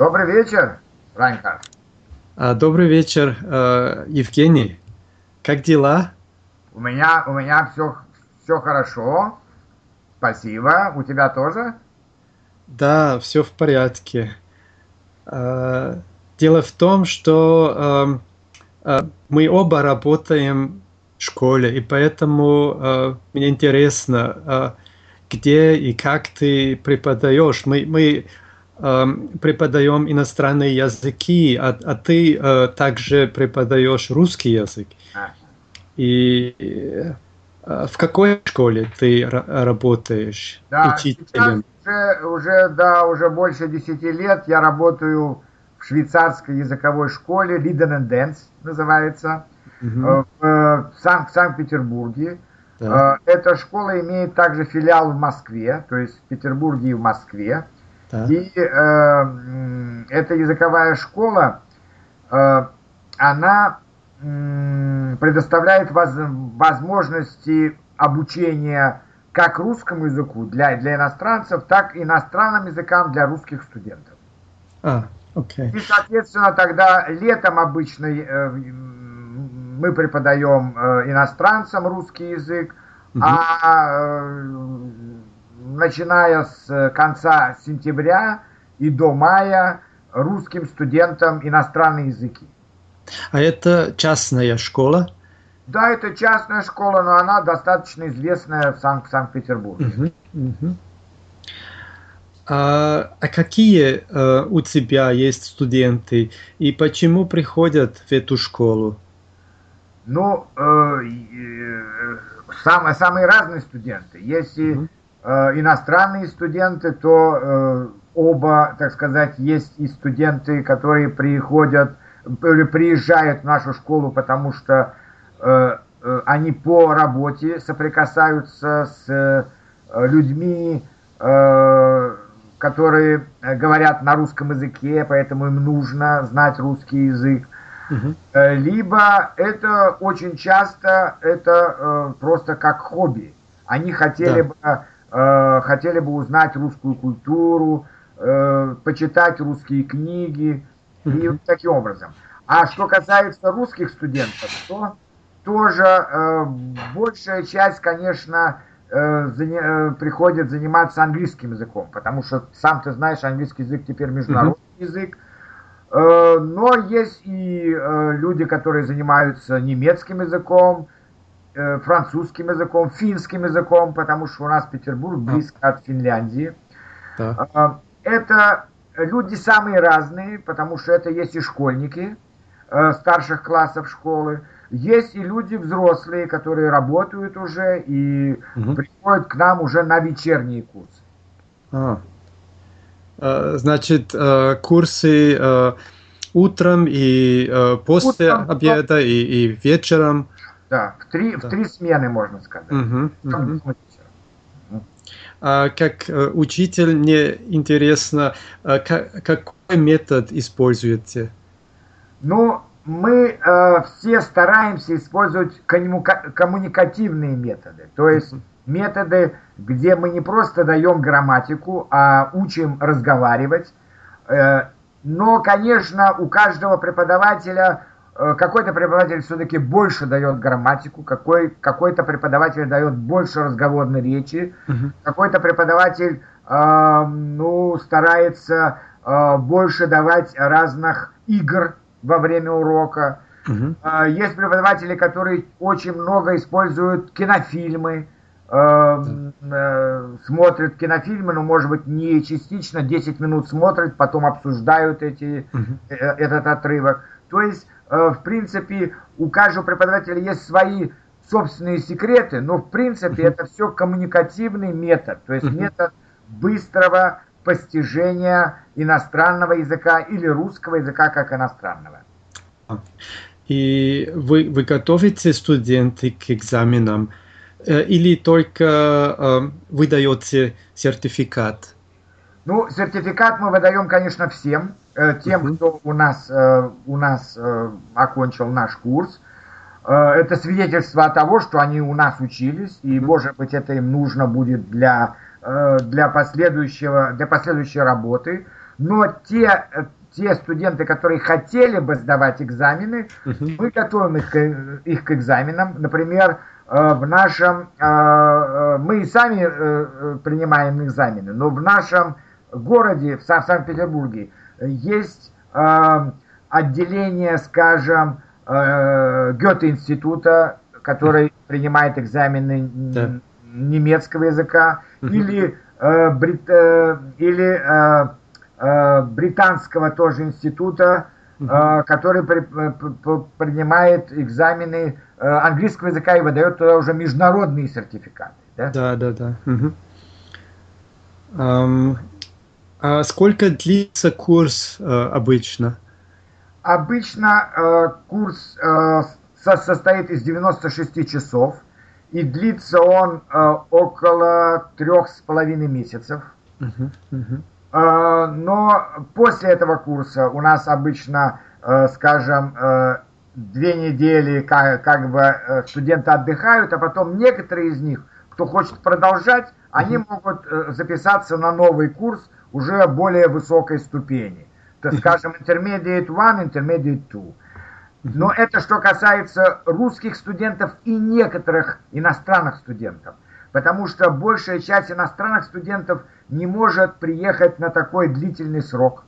Добрый вечер, Райнхард. А, добрый вечер, э, Евгений. Как дела? У меня, у меня все, все хорошо. Спасибо. У тебя тоже? Да, все в порядке. Э, дело в том, что э, мы оба работаем в школе, и поэтому мне интересно, где и как ты преподаешь. Мы, мы э, преподаем иностранные языки, а, а ты э, также преподаешь русский язык. И э, в какой школе ты работаешь да, учителем? Уже, уже, да, уже больше десяти лет я работаю в швейцарской языковой школе Liden and Dance называется, угу. в, Сан- в Санкт-Петербурге. Да. Эта школа имеет также филиал в Москве, то есть в Петербурге и в Москве. Да. И э, эта языковая школа, э, она э, предоставляет воз, возможности обучения как русскому языку для, для иностранцев, так и иностранным языкам для русских студентов. А, окей. И, соответственно, тогда летом обычно э, мы преподаем э, иностранцам русский язык, угу. а э, начиная с конца сентября и до мая русским студентам иностранные языки. А это частная школа? Да, это частная школа, но она достаточно известная в Сан- Санкт-Петербурге. Угу, угу. А, а какие э, у тебя есть студенты и почему приходят в эту школу? Ну, э, э, самые, самые разные студенты. Если угу. Э, иностранные студенты, то э, оба, так сказать, есть и студенты, которые приходят или приезжают в нашу школу, потому что э, они по работе соприкасаются с людьми, которые говорят на русском языке, поэтому им нужно знать русский язык. Угу. Либо это очень часто это просто как хобби. Они хотели да. бы э, хотели бы узнать русскую культуру, э, почитать русские книги и таким образом. А что касается русских студентов, то тоже э, большая часть, конечно, э, заня, э, приходит заниматься английским языком, потому что сам ты знаешь, английский язык теперь международный угу. язык. Э, но есть и э, люди, которые занимаются немецким языком, э, французским языком, финским языком, потому что у нас Петербург близко от Финляндии. Да. Это люди самые разные, потому что это есть и школьники старших классов школы, есть и люди взрослые, которые работают уже и угу. приходят к нам уже на вечерние курсы. А. Э, значит, э, курсы э, утром и после утром, обеда и, и вечером. Да, в три, да. в три смены, можно сказать. Угу, угу. А как учитель, мне интересно, как, какой метод используете? Ну, мы э, все стараемся использовать коммуника коммуникативные методы. То есть методы, где мы не просто даем грамматику, а учим разговаривать. Э, но, конечно, у каждого преподавателя э, какой-то преподаватель все-таки больше дает грамматику, какой, какой-то преподаватель дает больше разговорной речи, угу. какой-то преподаватель э, ну, старается э, больше давать разных игр во время урока. Угу. Э, есть преподаватели, которые очень много используют кинофильмы, Эм, э, смотрят кинофильмы, но, может быть, не частично, 10 минут смотрят, потом обсуждают эти, э, этот отрывок. То есть, э, в принципе, у каждого преподавателя есть свои собственные секреты, но, в принципе, это все коммуникативный метод, то есть метод быстрого постижения иностранного языка или русского языка как иностранного. И вы, вы готовите студенты к экзаменам? Э, или только э, выдаете сертификат? Ну, сертификат мы выдаем, конечно, всем, э, тем, uh-huh. кто у нас, у нас окончил наш курс. Это свидетельство того, что они у нас учились, и, может быть, это им нужно будет для э, для последующего, для последующей работы. Но те, те студенты, которые хотели бы сдавать экзамены, uh-huh. мы готовим их, их к экзаменам. Например, в нашем, мы и сами принимаем экзамены, но в нашем городе, в Санкт-Петербурге, есть отделение, скажем, Гёте-института, который принимает экзамены да. немецкого языка, угу. или, э, брит, э, или э, э, британского тоже института, угу. э, который при, при, принимает экзамены э, английского языка и выдает туда уже международные сертификаты. Да, да, да. да. Угу. Um, а сколько длится курс э, обычно? Обычно э, курс э, состоит из 96 часов, и длится он э, около трех с половиной месяцев. Uh-huh, uh-huh. Э, но после этого курса у нас обычно, э, скажем, э, две недели как, как бы э, студенты отдыхают, а потом некоторые из них, кто хочет продолжать. Они могут э, записаться на новый курс уже более высокой ступени. То, скажем, Intermediate 1, Intermediate 2. Но это что касается русских студентов и некоторых иностранных студентов. Потому что большая часть иностранных студентов не может приехать на такой длительный срок.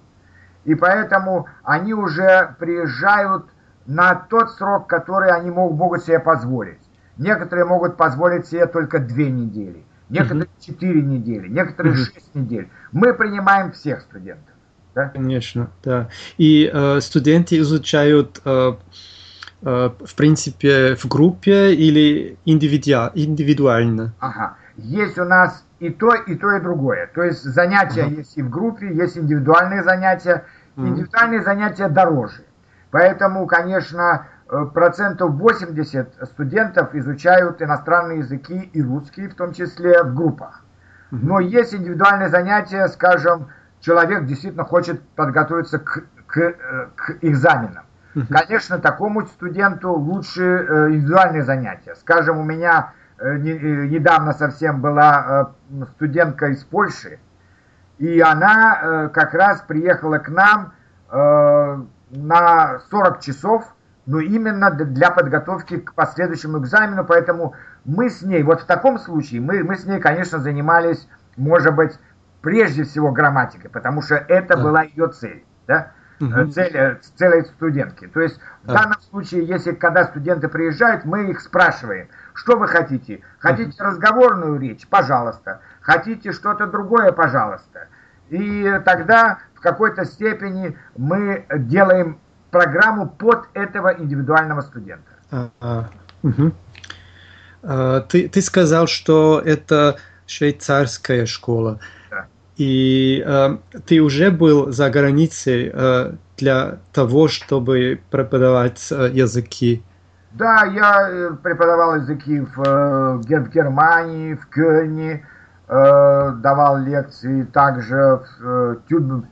И поэтому они уже приезжают на тот срок, который они могут себе позволить. Некоторые могут позволить себе только две недели, некоторые четыре недели, некоторые шесть недель. Мы принимаем всех студентов. Да? Конечно, да. И э, студенты изучают, э, э, в принципе, в группе или индивиду... индивидуально? Ага. Есть у нас и то, и то, и другое. То есть занятия ага. есть и в группе, есть индивидуальные занятия. Индивидуальные занятия дороже. Поэтому, конечно, процентов 80 студентов изучают иностранные языки и русский, в том числе в группах. Но есть индивидуальные занятия, скажем, человек действительно хочет подготовиться к, к, э, к экзаменам. Конечно, такому студенту лучше э, индивидуальные занятия. Скажем, у меня э, недавно совсем была студентка из Польши, и она как раз приехала к нам на 40 часов, но именно для подготовки к последующему экзамену, поэтому мы с ней, вот в таком случае, мы, мы с ней, конечно, занимались, может быть, прежде всего грамматикой, потому что это да. была ее цель. Да? Угу. Цель, э, цель студентки. То есть в да. данном случае, если когда студенты приезжают, мы их спрашиваем, что вы хотите? Хотите угу. разговорную речь? Пожалуйста. Хотите что-то другое? Пожалуйста. И тогда в какой-то степени мы делаем программу под этого индивидуального студента. А, а, угу. а, ты, ты сказал, что это швейцарская школа. И э, ты уже был за границей э, для того, чтобы преподавать э, языки? Да, я э, преподавал языки в, э, в Германии, в Кёльне, э, давал лекции также в, э,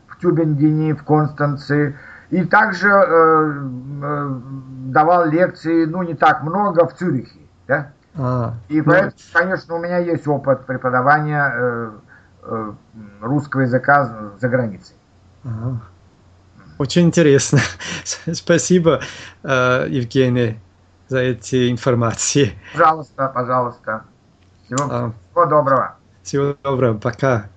в Тюбингене, в Констанции. И также э, э, давал лекции, ну, не так много, в Цюрихе. Да? А, и ну... поэтому, конечно, у меня есть опыт преподавания э, Э, русского языка за границей. Ага. Очень интересно. Спасибо, э, Евгений, за эти информации. Пожалуйста, пожалуйста. Всего, а. всего доброго. Всего доброго. Пока.